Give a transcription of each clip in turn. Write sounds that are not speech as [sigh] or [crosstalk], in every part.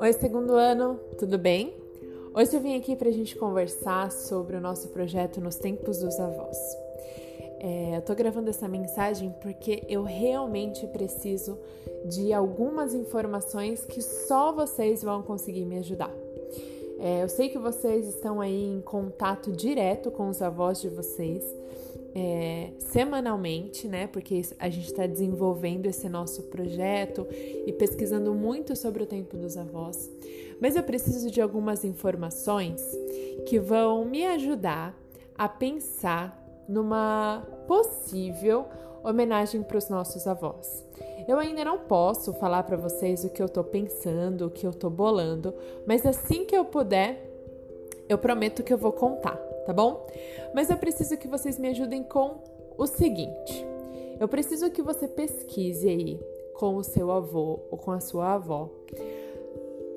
Oi, segundo ano, tudo bem? Hoje eu vim aqui para a gente conversar sobre o nosso projeto Nos Tempos dos Avós. É, eu tô gravando essa mensagem porque eu realmente preciso de algumas informações que só vocês vão conseguir me ajudar. É, eu sei que vocês estão aí em contato direto com os avós de vocês é, semanalmente, né? Porque a gente está desenvolvendo esse nosso projeto e pesquisando muito sobre o tempo dos avós. Mas eu preciso de algumas informações que vão me ajudar a pensar numa possível homenagem para os nossos avós. Eu ainda não posso falar para vocês o que eu estou pensando, o que eu estou bolando, mas assim que eu puder, eu prometo que eu vou contar tá bom? Mas eu preciso que vocês me ajudem com o seguinte: eu preciso que você pesquise aí com o seu avô ou com a sua avó.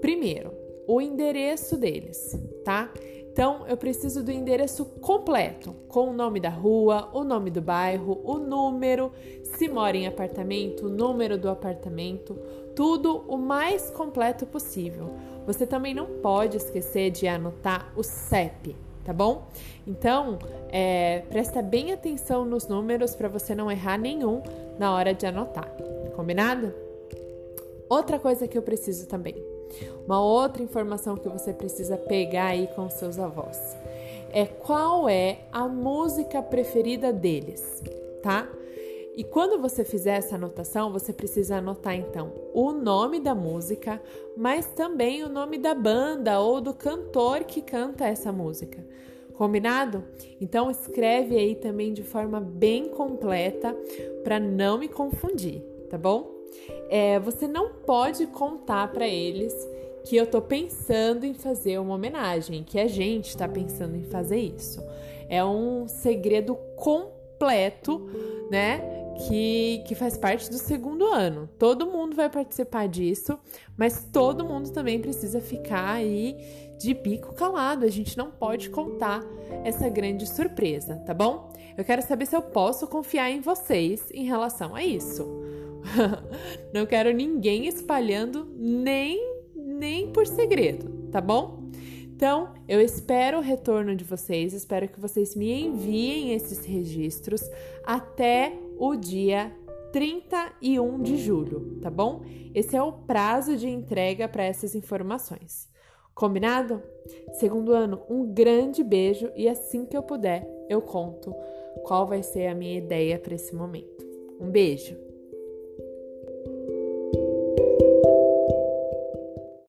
Primeiro, o endereço deles, tá? Então, eu preciso do endereço completo, com o nome da rua, o nome do bairro, o número, se mora em apartamento, o número do apartamento, tudo o mais completo possível. Você também não pode esquecer de anotar o CEP, tá bom? Então, é, presta bem atenção nos números para você não errar nenhum na hora de anotar, combinado? Outra coisa que eu preciso também, uma outra informação que você precisa pegar aí com seus avós, é qual é a música preferida deles, tá? E quando você fizer essa anotação, você precisa anotar então o nome da música, mas também o nome da banda ou do cantor que canta essa música. Combinado? Então escreve aí também de forma bem completa para não me confundir, tá bom? É, você não pode contar para eles que eu tô pensando em fazer uma homenagem, que a gente está pensando em fazer isso. É um segredo completo, né? Que, que faz parte do segundo ano. Todo mundo vai participar disso, mas todo mundo também precisa ficar aí de bico calado. A gente não pode contar essa grande surpresa, tá bom? Eu quero saber se eu posso confiar em vocês em relação a isso. [laughs] não quero ninguém espalhando nem nem por segredo, tá bom? Então, eu espero o retorno de vocês, espero que vocês me enviem esses registros até o dia 31 de julho, tá bom? Esse é o prazo de entrega para essas informações. Combinado? Segundo ano, um grande beijo e assim que eu puder, eu conto qual vai ser a minha ideia para esse momento. Um beijo!